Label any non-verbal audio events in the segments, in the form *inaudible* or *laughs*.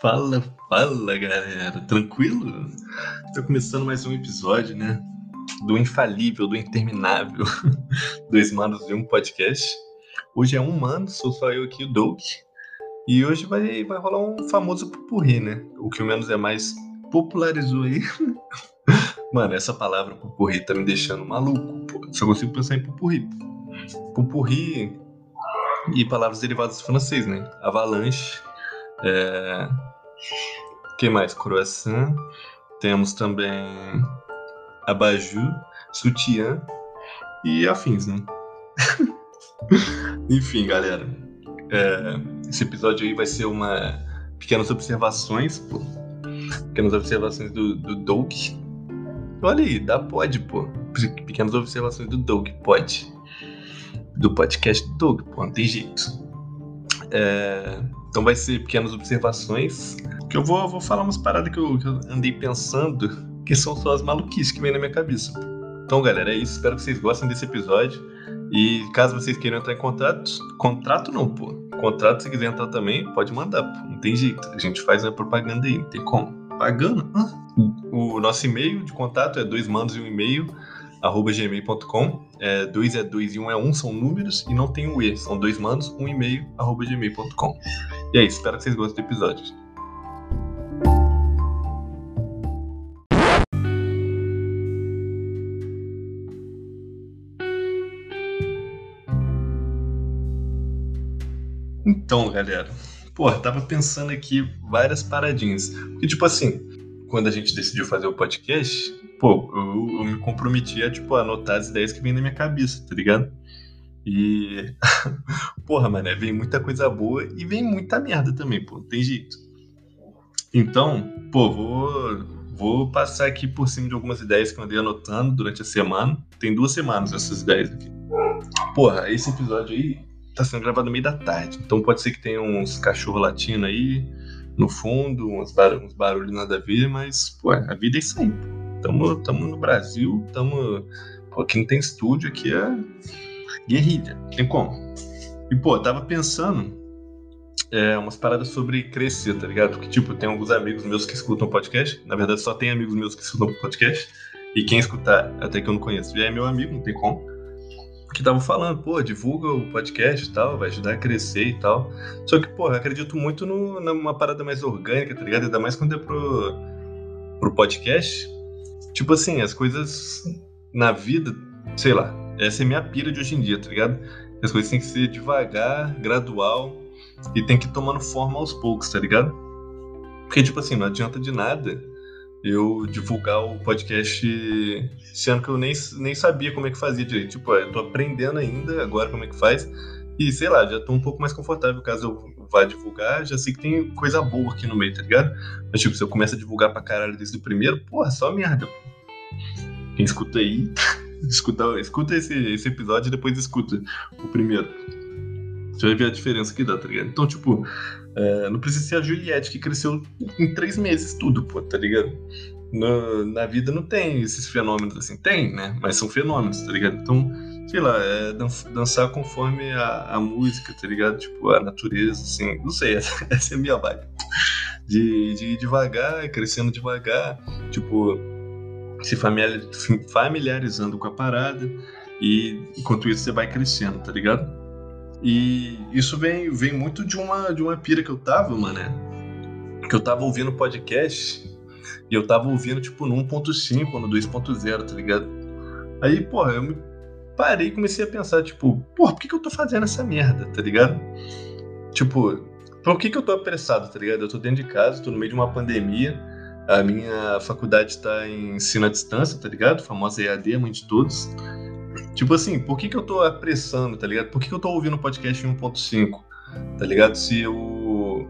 Fala, fala, galera. Tranquilo? Tô começando mais um episódio, né? Do infalível, do interminável. *laughs* Dois manos de um podcast. Hoje é um mano, sou só eu aqui, o Doug. E hoje vai, vai rolar um famoso pupurri, né? O que o menos é mais popularizou aí. *laughs* Mano, essa palavra pupurri tá me deixando maluco. Só consigo pensar em pupurri. Pupurri e palavras derivadas do francês, né? Avalanche. É... que mais? Croissant. Temos também abajur, sutiã e afins, né? *laughs* Enfim, galera. É... esse episódio aí vai ser uma pequenas observações, pô. Pequenas observações do, do Doug. Olha aí, dá pode, pô. Pequenas observações do Doug, pode do podcast do Doug, pô, não tem jeito. É, então vai ser pequenas observações, que eu vou, vou falar umas paradas que eu, que eu andei pensando, que são só as maluquices que vem na minha cabeça. Então, galera, é isso. Espero que vocês gostem desse episódio. E caso vocês queiram entrar em contrato, contrato não, pô. Contrato, se quiser entrar também, pode mandar, pô. Não tem jeito. A gente faz a propaganda aí, não tem como. Pagando? O nosso e-mail de contato é dois mandos e um e-mail arroba gmail.com. É, dois é dois e um é um, são números, e não tem o um E, são dois manos, um e-mail, arroba gmail.com. E é isso, espero que vocês gostem do episódio. Então, galera, pô, tava pensando aqui várias paradinhas. Porque, tipo assim, quando a gente decidiu fazer o podcast, pô, eu, eu me comprometi a, tipo, anotar as ideias que vêm na minha cabeça, tá ligado? E. *laughs* Porra, mano, vem muita coisa boa e vem muita merda também, pô, não tem jeito. Então, pô, vou, vou passar aqui por cima de algumas ideias que eu andei anotando durante a semana. Tem duas semanas essas ideias aqui. Porra, esse episódio aí tá sendo gravado no meio da tarde. Então pode ser que tenha uns cachorros latindo aí no fundo, uns, bar uns barulhos nada a ver, mas, pô, a vida é isso aí, pô. Tamo, tamo no Brasil, tamo. Pô, aqui não tem estúdio, aqui é guerrilha, tem como. E, pô, tava pensando é, umas paradas sobre crescer, tá ligado? Porque, tipo, tem alguns amigos meus que escutam podcast. Na verdade, só tem amigos meus que escutam podcast. E quem escutar, até que eu não conheço, já é meu amigo, não tem como. Que estavam falando, pô, divulga o podcast e tal, vai ajudar a crescer e tal. Só que, pô, eu acredito muito no, numa parada mais orgânica, tá ligado? Ainda mais quando é pro, pro podcast Tipo assim, as coisas na vida, sei lá, essa é minha pira de hoje em dia, tá ligado? As coisas têm que ser devagar, gradual e tem que ir tomando forma aos poucos, tá ligado? Porque, tipo assim, não adianta de nada eu divulgar o podcast sendo que eu nem, nem sabia como é que fazia direito. Tipo, eu tô aprendendo ainda agora como é que faz. E sei lá, já tô um pouco mais confortável caso eu vá divulgar. Já sei que tem coisa boa aqui no meio, tá ligado? Mas, tipo, se eu começo a divulgar pra caralho desde o primeiro, porra, só merda. Quem escuta aí, escuta, escuta esse, esse episódio e depois escuta o primeiro. Você vai ver a diferença que dá, tá ligado? Então, tipo, é, não precisa ser a Juliette que cresceu em três meses, tudo, pô, tá ligado? Na, vida não tem esses fenômenos assim. Tem, né? Mas são fenômenos, tá ligado? Então, sei lá, é dançar conforme a, a música, tá ligado? Tipo, a natureza, assim. Não sei, *laughs* essa, essa é a minha vibe. De, de ir devagar, crescendo devagar. Tipo, se familiarizando com a parada e enquanto isso você vai crescendo, tá ligado? E isso vem, vem muito de uma, de uma pira que eu tava, mano, que eu tava ouvindo podcast e eu tava ouvindo tipo no 1.5 ou no 2.0, tá ligado? Aí, porra, eu me parei e comecei a pensar, tipo, porra, por que, que eu tô fazendo essa merda, tá ligado? Tipo, por que, que eu tô apressado, tá ligado? Eu tô dentro de casa, tô no meio de uma pandemia, a minha faculdade está em ensino à distância, tá ligado? Famosa EAD, mãe de todos. Tipo assim, por que, que eu tô apressando, tá ligado? Por que, que eu tô ouvindo podcast em 1.5, tá ligado? Se eu.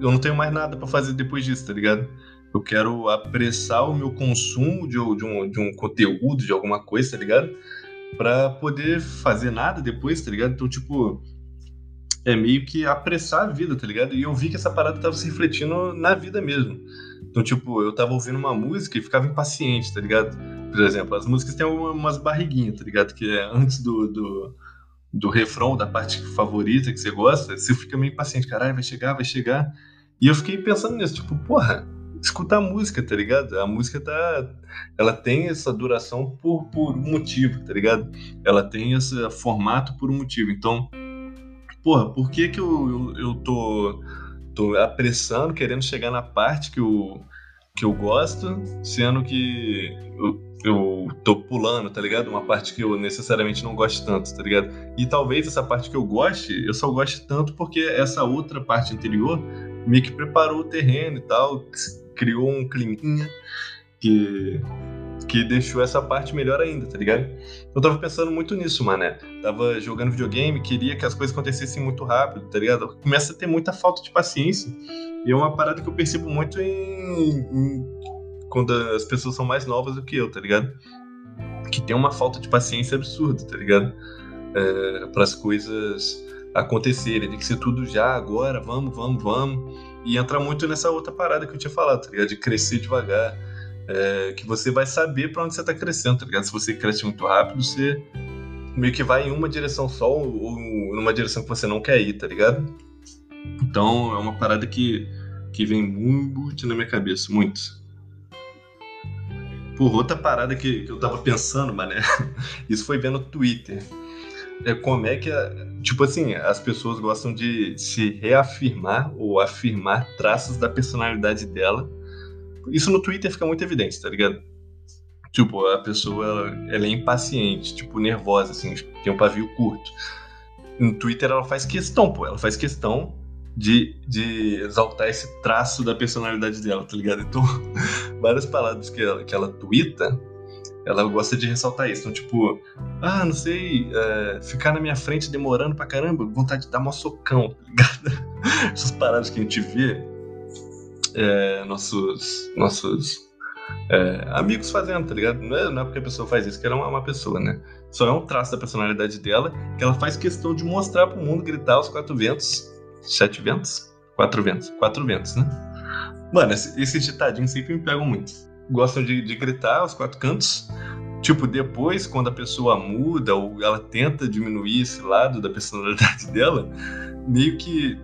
Eu não tenho mais nada para fazer depois disso, tá ligado? Eu quero apressar o meu consumo de, de, um, de um conteúdo, de alguma coisa, tá ligado? Pra poder fazer nada depois, tá ligado? Então, tipo, é meio que apressar a vida, tá ligado? E eu vi que essa parada tava se refletindo na vida mesmo. Então, tipo, eu tava ouvindo uma música e ficava impaciente, tá ligado? Por exemplo, as músicas têm umas barriguinhas, tá ligado? Que é antes do, do, do refrão, da parte favorita que você gosta, você fica meio impaciente. Caralho, vai chegar, vai chegar. E eu fiquei pensando nisso, tipo, porra, escuta a música, tá ligado? A música tá. Ela tem essa duração por, por um motivo, tá ligado? Ela tem esse formato por um motivo. Então, porra, por que que eu, eu, eu tô, tô apressando, querendo chegar na parte que eu, que eu gosto, sendo que eu, eu tô pulando, tá ligado? Uma parte que eu necessariamente não gosto tanto, tá ligado? E talvez essa parte que eu goste, eu só goste tanto porque essa outra parte anterior meio que preparou o terreno e tal, criou um climinha que, que deixou essa parte melhor ainda, tá ligado? Eu tava pensando muito nisso, mané. Tava jogando videogame, queria que as coisas acontecessem muito rápido, tá ligado? Começa a ter muita falta de paciência. E é uma parada que eu percebo muito em, em quando as pessoas são mais novas do que eu, tá ligado? Que tem uma falta de paciência absurda, tá ligado? É, para as coisas acontecerem, tem que ser tudo já, agora, vamos, vamos, vamos. E entra muito nessa outra parada que eu tinha falado, tá ligado? De crescer devagar. É, que você vai saber para onde você tá crescendo, tá ligado? Se você cresce muito rápido, você meio que vai em uma direção só ou numa direção que você não quer ir, tá ligado? Então é uma parada que, que vem muito na minha cabeça, muito. Por outra parada que, que eu tava pensando, mané, *laughs* isso foi vendo no Twitter é como é que, tipo assim, as pessoas gostam de se reafirmar ou afirmar traços da personalidade dela. Isso no Twitter fica muito evidente, tá ligado? Tipo, a pessoa, ela, ela é impaciente, tipo, nervosa, assim, tem um pavio curto. No Twitter ela faz questão, pô, ela faz questão de, de exaltar esse traço da personalidade dela, tá ligado? Então, *laughs* várias palavras que ela, que ela twitta, ela gosta de ressaltar isso. Então, tipo, ah, não sei, é, ficar na minha frente demorando pra caramba, vontade de dar um socão, tá ligado? *laughs* Essas paradas que a gente vê, é, nossos, nossos é, amigos fazendo, tá ligado? Não é, não é porque a pessoa faz isso que ela é uma, uma pessoa, né? Só é um traço da personalidade dela que ela faz questão de mostrar pro mundo, gritar aos quatro ventos. Sete ventos? Quatro ventos. Quatro ventos, né? Mano, esses ditadinhos sempre me pegam muito gostam de, de gritar aos quatro cantos. Tipo, depois, quando a pessoa muda ou ela tenta diminuir esse lado da personalidade *laughs* dela, meio que.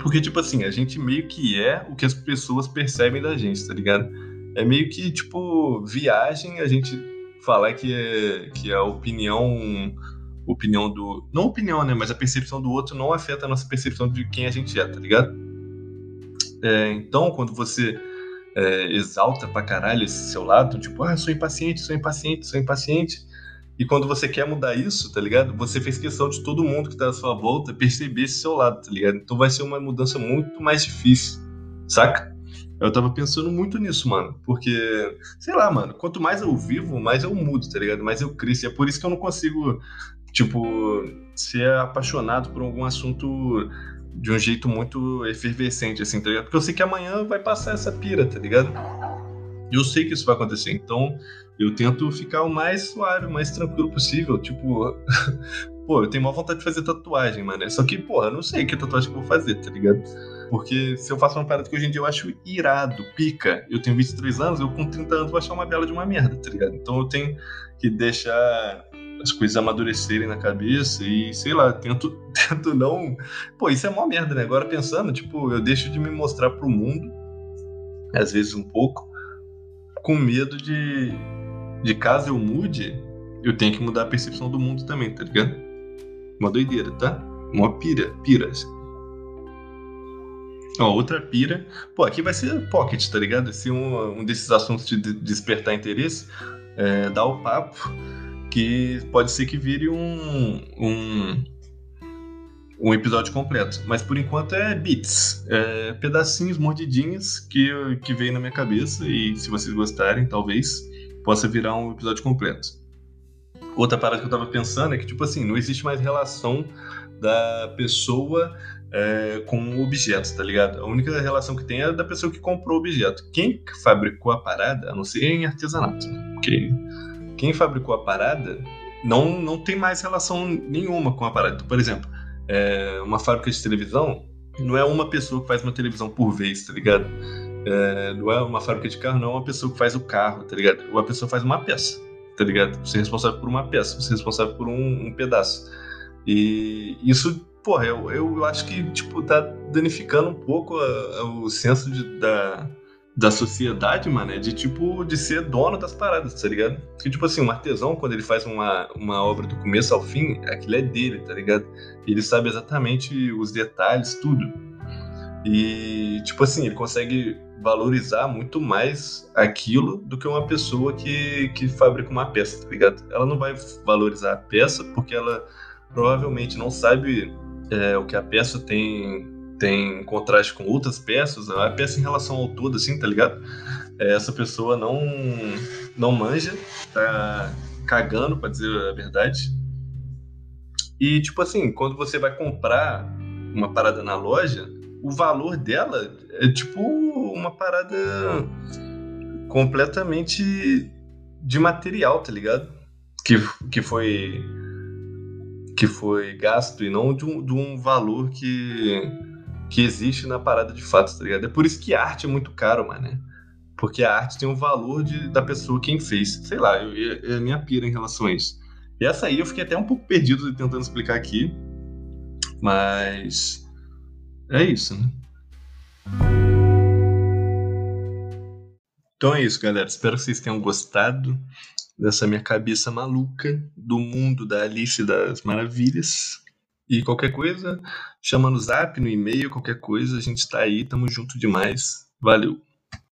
Porque, tipo assim, a gente meio que é o que as pessoas percebem da gente, tá ligado? É meio que, tipo, viagem a gente falar que é, que a opinião. Opinião do. Não opinião, né? Mas a percepção do outro não afeta a nossa percepção de quem a gente é, tá ligado? É, então, quando você é, exalta pra caralho esse seu lado, tipo, ah, sou impaciente, sou impaciente, sou impaciente. E quando você quer mudar isso, tá ligado? Você fez questão de todo mundo que tá à sua volta perceber esse seu lado, tá ligado? Então vai ser uma mudança muito mais difícil, saca? Eu tava pensando muito nisso, mano. Porque, sei lá, mano, quanto mais eu vivo, mais eu mudo, tá ligado? Mais eu cresço. E é por isso que eu não consigo, tipo, ser apaixonado por algum assunto de um jeito muito efervescente, assim, tá ligado? Porque eu sei que amanhã vai passar essa pira, tá ligado? Eu sei que isso vai acontecer, então eu tento ficar o mais suave, o mais tranquilo possível. Tipo, *laughs* pô, eu tenho uma vontade de fazer tatuagem, mano. Só que, porra, eu não sei que tatuagem que eu vou fazer, tá ligado? Porque se eu faço uma parada que hoje em dia eu acho irado, pica, eu tenho 23 anos, eu com 30 anos vou achar uma bela de uma merda, tá ligado? Então eu tenho que deixar as coisas amadurecerem na cabeça e, sei lá, tento, *laughs* tento não. Pô, isso é mó merda, né? Agora pensando, tipo, eu deixo de me mostrar pro mundo, às vezes um pouco, com medo de, de caso eu mude, eu tenho que mudar a percepção do mundo também, tá ligado? Uma doideira, tá? Uma pira, pira. Assim. Ó, outra pira. Pô, aqui vai ser pocket, tá ligado? Se um, um desses assuntos de despertar interesse, é, dá o papo que pode ser que vire um, um, um episódio completo. Mas por enquanto é bits, é pedacinhos, mordidinhas que, que veio na minha cabeça e se vocês gostarem, talvez possa virar um episódio completo. Outra parada que eu tava pensando é que, tipo assim, não existe mais relação da pessoa é, com o objeto, tá ligado? A única relação que tem é da pessoa que comprou o objeto. Quem fabricou a parada, a não ser em artesanato, né? porque quem fabricou a parada não, não tem mais relação nenhuma com a parada. Então, por exemplo, é, uma fábrica de televisão não é uma pessoa que faz uma televisão por vez, tá ligado? É, não é uma fábrica de carro, não é uma pessoa que faz o carro, tá ligado? Uma pessoa faz uma peça, tá ligado? Você é responsável por uma peça, você é responsável por um, um pedaço. E isso porra, eu, eu, acho que, tipo, tá danificando um pouco a, a, o senso de, da, da sociedade, mano, é de tipo, de ser dono das paradas, tá ligado? Porque, tipo assim, um artesão, quando ele faz uma, uma obra do começo ao fim, aquilo é dele, tá ligado? Ele sabe exatamente os detalhes, tudo. E, tipo assim, ele consegue valorizar muito mais aquilo do que uma pessoa que, que fabrica uma peça, tá ligado? Ela não vai valorizar a peça porque ela provavelmente não sabe é, o que a peça tem tem contraste com outras peças, a peça em relação ao todo, assim, tá ligado? É, essa pessoa não não manja, tá cagando, pra dizer a verdade. E, tipo assim, quando você vai comprar uma parada na loja, o valor dela é tipo uma parada completamente de material, tá ligado? Que, que foi que foi gasto e não de um, de um valor que que existe na parada de fato, tá ligado? É por isso que arte é muito caro, mano. Porque a arte tem o valor de, da pessoa quem fez. Sei lá, é a minha pira em relação a isso. E essa aí eu fiquei até um pouco perdido tentando explicar aqui. Mas. É isso, né? Então é isso, galera. Espero que vocês tenham gostado dessa minha cabeça maluca do mundo da Alice das Maravilhas. E qualquer coisa, chama no zap, no e-mail, qualquer coisa, a gente tá aí, tamo junto demais. Valeu!